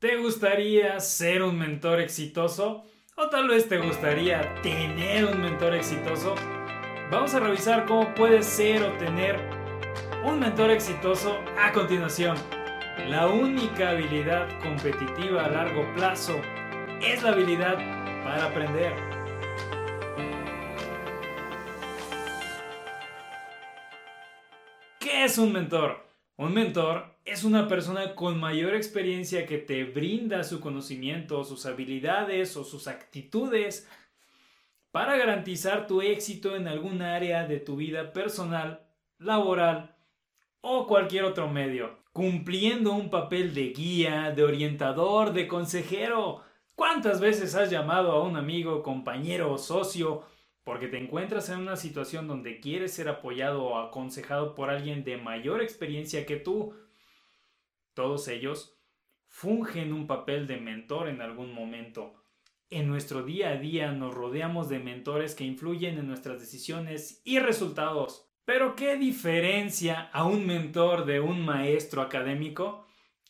¿Te gustaría ser un mentor exitoso? ¿O tal vez te gustaría tener un mentor exitoso? Vamos a revisar cómo puedes ser o tener un mentor exitoso a continuación. La única habilidad competitiva a largo plazo es la habilidad para aprender. ¿Qué es un mentor? Un mentor es una persona con mayor experiencia que te brinda su conocimiento, sus habilidades o sus actitudes para garantizar tu éxito en algún área de tu vida personal, laboral o cualquier otro medio, cumpliendo un papel de guía, de orientador, de consejero. ¿Cuántas veces has llamado a un amigo, compañero o socio porque te encuentras en una situación donde quieres ser apoyado o aconsejado por alguien de mayor experiencia que tú, todos ellos fungen un papel de mentor en algún momento. En nuestro día a día nos rodeamos de mentores que influyen en nuestras decisiones y resultados. Pero ¿qué diferencia a un mentor de un maestro académico?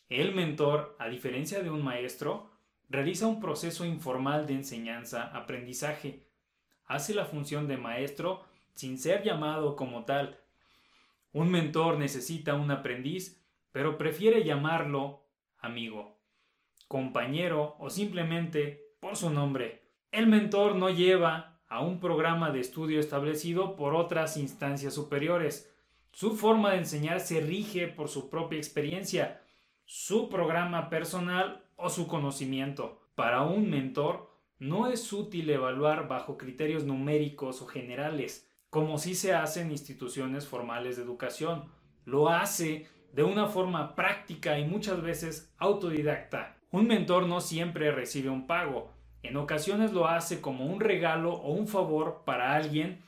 El mentor, a diferencia de un maestro, realiza un proceso informal de enseñanza-aprendizaje hace la función de maestro sin ser llamado como tal. Un mentor necesita un aprendiz, pero prefiere llamarlo amigo, compañero o simplemente por su nombre. El mentor no lleva a un programa de estudio establecido por otras instancias superiores. Su forma de enseñar se rige por su propia experiencia, su programa personal o su conocimiento. Para un mentor, no es útil evaluar bajo criterios numéricos o generales, como si se hace en instituciones formales de educación. Lo hace de una forma práctica y muchas veces autodidacta. Un mentor no siempre recibe un pago. En ocasiones lo hace como un regalo o un favor para alguien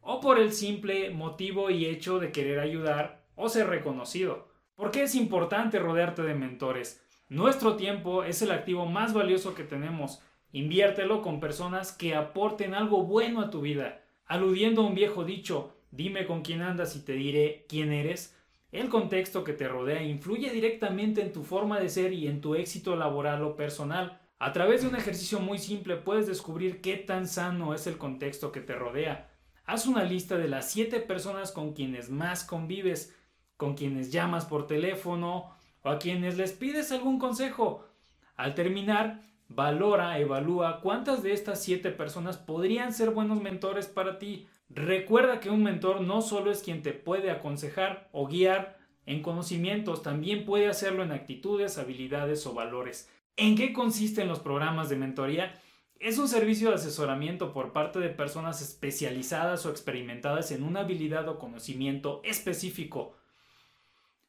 o por el simple motivo y hecho de querer ayudar o ser reconocido. ¿Por qué es importante rodearte de mentores? Nuestro tiempo es el activo más valioso que tenemos Inviértelo con personas que aporten algo bueno a tu vida. Aludiendo a un viejo dicho, dime con quién andas y te diré quién eres. El contexto que te rodea influye directamente en tu forma de ser y en tu éxito laboral o personal. A través de un ejercicio muy simple puedes descubrir qué tan sano es el contexto que te rodea. Haz una lista de las 7 personas con quienes más convives, con quienes llamas por teléfono o a quienes les pides algún consejo. Al terminar, Valora, evalúa cuántas de estas siete personas podrían ser buenos mentores para ti. Recuerda que un mentor no solo es quien te puede aconsejar o guiar en conocimientos, también puede hacerlo en actitudes, habilidades o valores. ¿En qué consisten los programas de mentoría? Es un servicio de asesoramiento por parte de personas especializadas o experimentadas en una habilidad o conocimiento específico,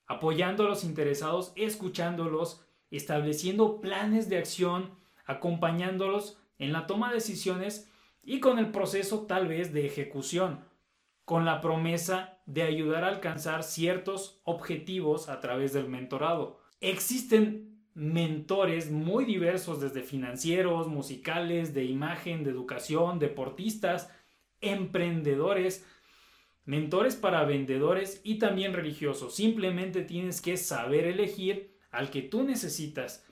apoyando a los interesados, escuchándolos, estableciendo planes de acción, acompañándolos en la toma de decisiones y con el proceso tal vez de ejecución, con la promesa de ayudar a alcanzar ciertos objetivos a través del mentorado. Existen mentores muy diversos desde financieros, musicales, de imagen, de educación, deportistas, emprendedores, mentores para vendedores y también religiosos. Simplemente tienes que saber elegir al que tú necesitas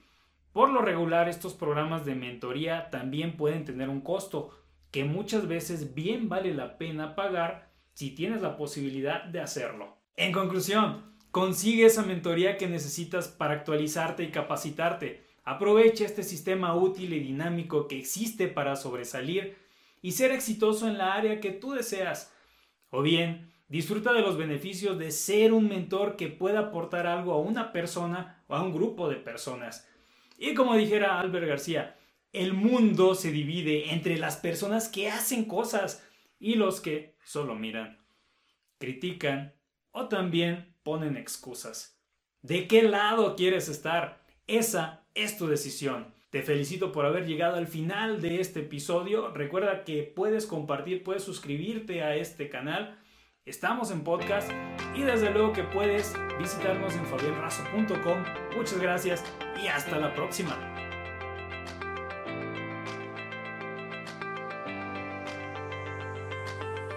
por lo regular, estos programas de mentoría también pueden tener un costo que muchas veces bien vale la pena pagar si tienes la posibilidad de hacerlo. En conclusión, consigue esa mentoría que necesitas para actualizarte y capacitarte. Aprovecha este sistema útil y dinámico que existe para sobresalir y ser exitoso en la área que tú deseas. O bien, disfruta de los beneficios de ser un mentor que pueda aportar algo a una persona o a un grupo de personas. Y como dijera Albert García, el mundo se divide entre las personas que hacen cosas y los que solo miran, critican o también ponen excusas. ¿De qué lado quieres estar? Esa es tu decisión. Te felicito por haber llegado al final de este episodio. Recuerda que puedes compartir, puedes suscribirte a este canal. Estamos en podcast y desde luego que puedes visitarnos en fabielrazo.com. Muchas gracias y hasta la próxima.